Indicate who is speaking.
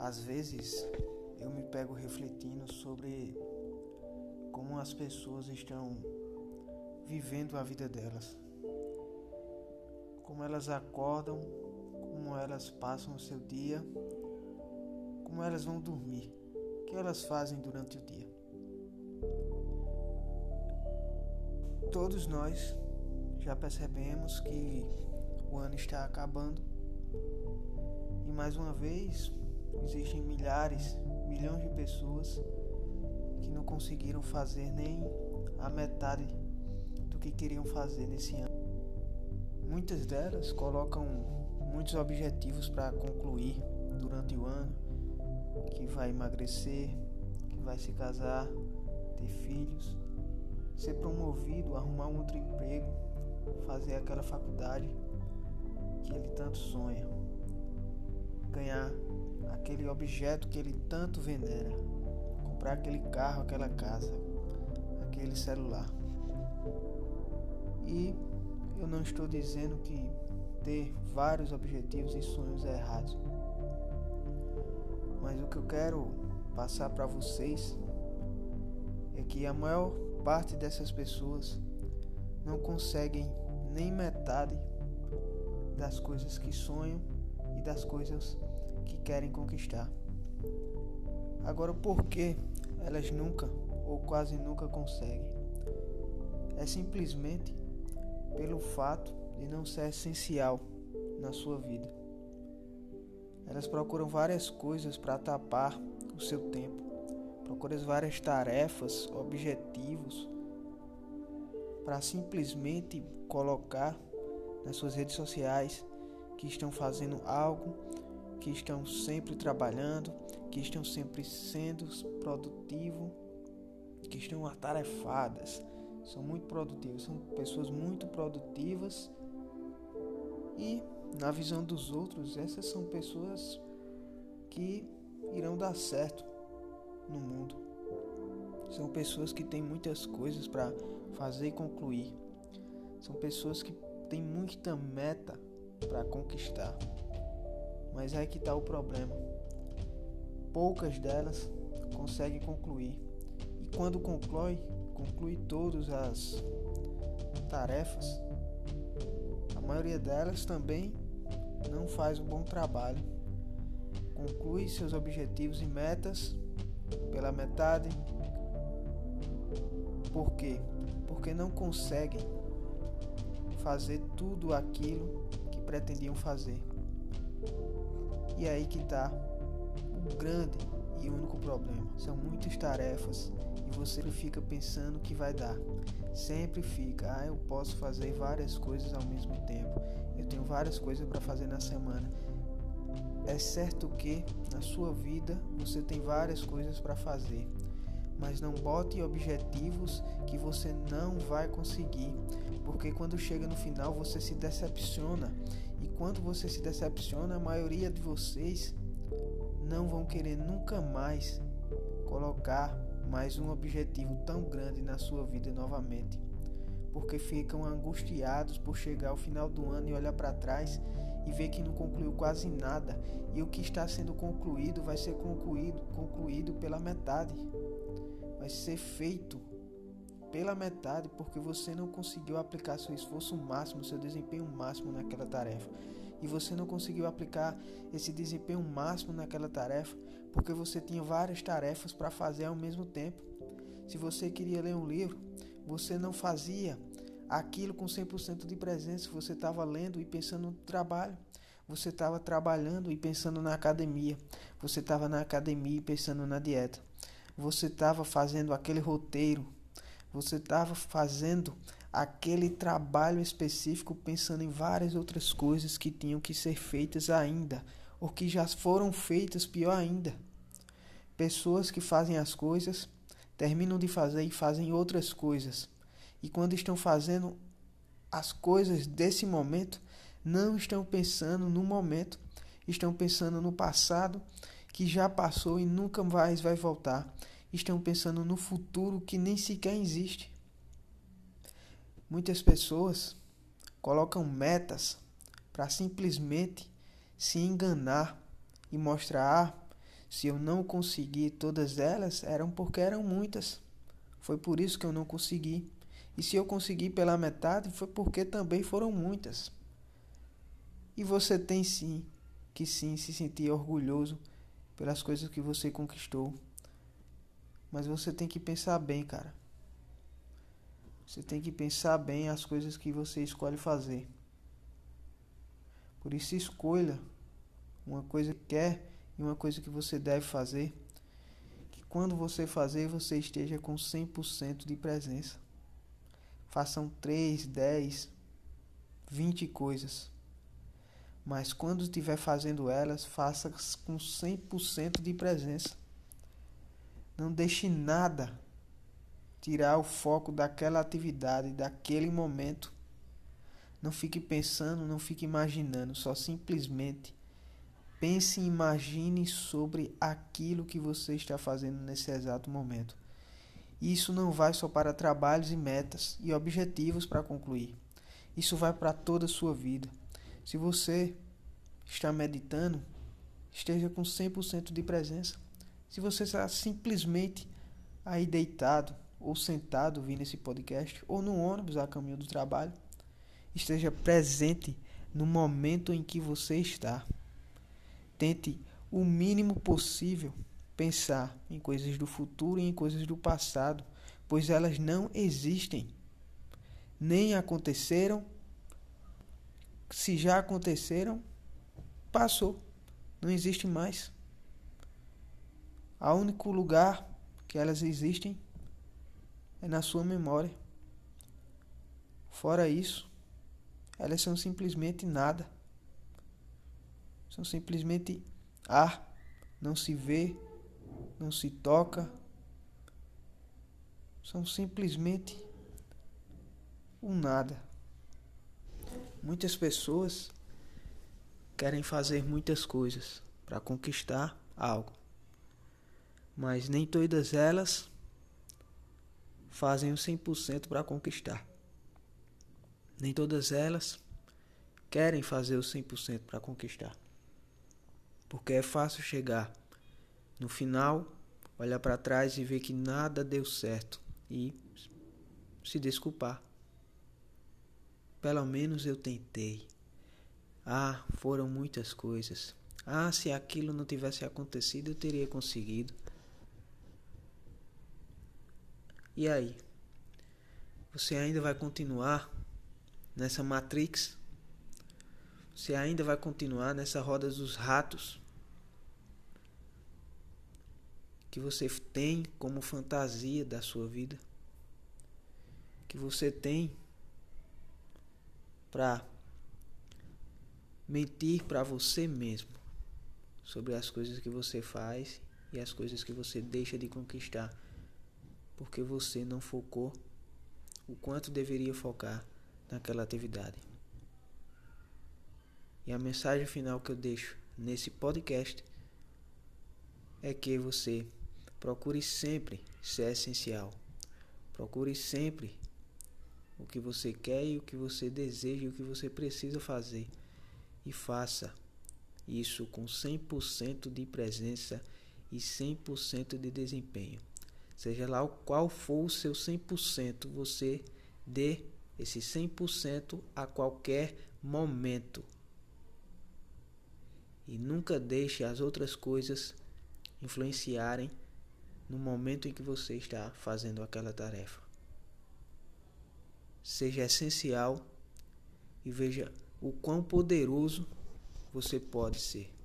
Speaker 1: Às vezes eu me pego refletindo sobre como as pessoas estão vivendo a vida delas. Como elas acordam, como elas passam o seu dia, como elas vão dormir, o que elas fazem durante o dia. Todos nós já percebemos que o ano está acabando e mais uma vez existem milhares, milhões de pessoas que não conseguiram fazer nem a metade do que queriam fazer nesse ano. Muitas delas colocam muitos objetivos para concluir durante o ano, que vai emagrecer, que vai se casar, ter filhos, ser promovido, arrumar um outro emprego, fazer aquela faculdade que ele tanto sonha, ganhar aquele objeto que ele tanto venera, comprar aquele carro, aquela casa, aquele celular. E eu não estou dizendo que ter vários objetivos e sonhos é errado. Mas o que eu quero passar para vocês é que a maior parte dessas pessoas não conseguem nem metade das coisas que sonham e das coisas que querem conquistar. Agora, por que elas nunca ou quase nunca conseguem? É simplesmente pelo fato de não ser essencial na sua vida. Elas procuram várias coisas para tapar o seu tempo, procuram várias tarefas, objetivos para simplesmente colocar nas suas redes sociais que estão fazendo algo, que estão sempre trabalhando, que estão sempre sendo produtivos, que estão atarefadas, são muito produtivos, são pessoas muito produtivas e na visão dos outros, essas são pessoas que irão dar certo no mundo. São pessoas que têm muitas coisas para fazer e concluir. São pessoas que têm muita meta para conquistar. Mas é que está o problema. Poucas delas conseguem concluir. E quando conclui, conclui todas as tarefas. A maioria delas também não faz um bom trabalho. Conclui seus objetivos e metas pela metade por quê? Porque não conseguem fazer tudo aquilo que pretendiam fazer. E é aí que está o grande e único problema. São muitas tarefas e você fica pensando que vai dar. Sempre fica, ah, eu posso fazer várias coisas ao mesmo tempo. Eu tenho várias coisas para fazer na semana. É certo que na sua vida você tem várias coisas para fazer mas não bote objetivos que você não vai conseguir, porque quando chega no final você se decepciona. Quando você se decepciona, a maioria de vocês não vão querer nunca mais colocar mais um objetivo tão grande na sua vida novamente, porque ficam angustiados por chegar ao final do ano e olhar para trás e ver que não concluiu quase nada, e o que está sendo concluído vai ser concluído, concluído pela metade. Vai ser feito pela metade porque você não conseguiu aplicar seu esforço máximo, seu desempenho máximo naquela tarefa. E você não conseguiu aplicar esse desempenho máximo naquela tarefa porque você tinha várias tarefas para fazer ao mesmo tempo. Se você queria ler um livro, você não fazia aquilo com 100% de presença, você estava lendo e pensando no trabalho. Você estava trabalhando e pensando na academia. Você estava na academia e pensando na dieta você estava fazendo aquele roteiro, você estava fazendo aquele trabalho específico pensando em várias outras coisas que tinham que ser feitas ainda, ou que já foram feitas, pior ainda. Pessoas que fazem as coisas, terminam de fazer e fazem outras coisas. E quando estão fazendo as coisas desse momento, não estão pensando no momento, estão pensando no passado que já passou e nunca mais vai voltar. Estão pensando no futuro que nem sequer existe. Muitas pessoas colocam metas para simplesmente se enganar e mostrar: ah, Se eu não consegui todas elas, eram porque eram muitas. Foi por isso que eu não consegui. E se eu consegui pela metade, foi porque também foram muitas. E você tem sim que sim se sentir orgulhoso pelas coisas que você conquistou. Mas você tem que pensar bem, cara. Você tem que pensar bem as coisas que você escolhe fazer. Por isso escolha uma coisa que quer e uma coisa que você deve fazer. Que quando você fazer, você esteja com 100% de presença. Façam 3, 10, 20 coisas. Mas quando estiver fazendo elas, faça com 100% de presença. Não deixe nada tirar o foco daquela atividade, daquele momento. Não fique pensando, não fique imaginando, só simplesmente pense e imagine sobre aquilo que você está fazendo nesse exato momento. Isso não vai só para trabalhos e metas e objetivos para concluir. Isso vai para toda a sua vida. Se você está meditando, esteja com 100% de presença. Se você está simplesmente aí deitado ou sentado ouvindo esse podcast, ou no ônibus a caminho do trabalho, esteja presente no momento em que você está. Tente o mínimo possível pensar em coisas do futuro e em coisas do passado, pois elas não existem. Nem aconteceram. Se já aconteceram, passou. Não existe mais. O único lugar que elas existem é na sua memória. Fora isso, elas são simplesmente nada. São simplesmente ar, não se vê, não se toca. São simplesmente um nada. Muitas pessoas querem fazer muitas coisas para conquistar algo mas nem todas elas fazem o 100% para conquistar. Nem todas elas querem fazer o 100% para conquistar. Porque é fácil chegar no final, olhar para trás e ver que nada deu certo e se desculpar. Pelo menos eu tentei. Ah, foram muitas coisas. Ah, se aquilo não tivesse acontecido, eu teria conseguido. E aí? Você ainda vai continuar nessa Matrix? Você ainda vai continuar nessa roda dos ratos? Que você tem como fantasia da sua vida? Que você tem para mentir para você mesmo sobre as coisas que você faz e as coisas que você deixa de conquistar porque você não focou o quanto deveria focar naquela atividade. E a mensagem final que eu deixo nesse podcast é que você procure sempre ser essencial. Procure sempre o que você quer e o que você deseja e o que você precisa fazer. E faça isso com 100% de presença e 100% de desempenho. Seja lá qual for o seu 100%, você dê esse 100% a qualquer momento. E nunca deixe as outras coisas influenciarem no momento em que você está fazendo aquela tarefa. Seja essencial e veja o quão poderoso você pode ser.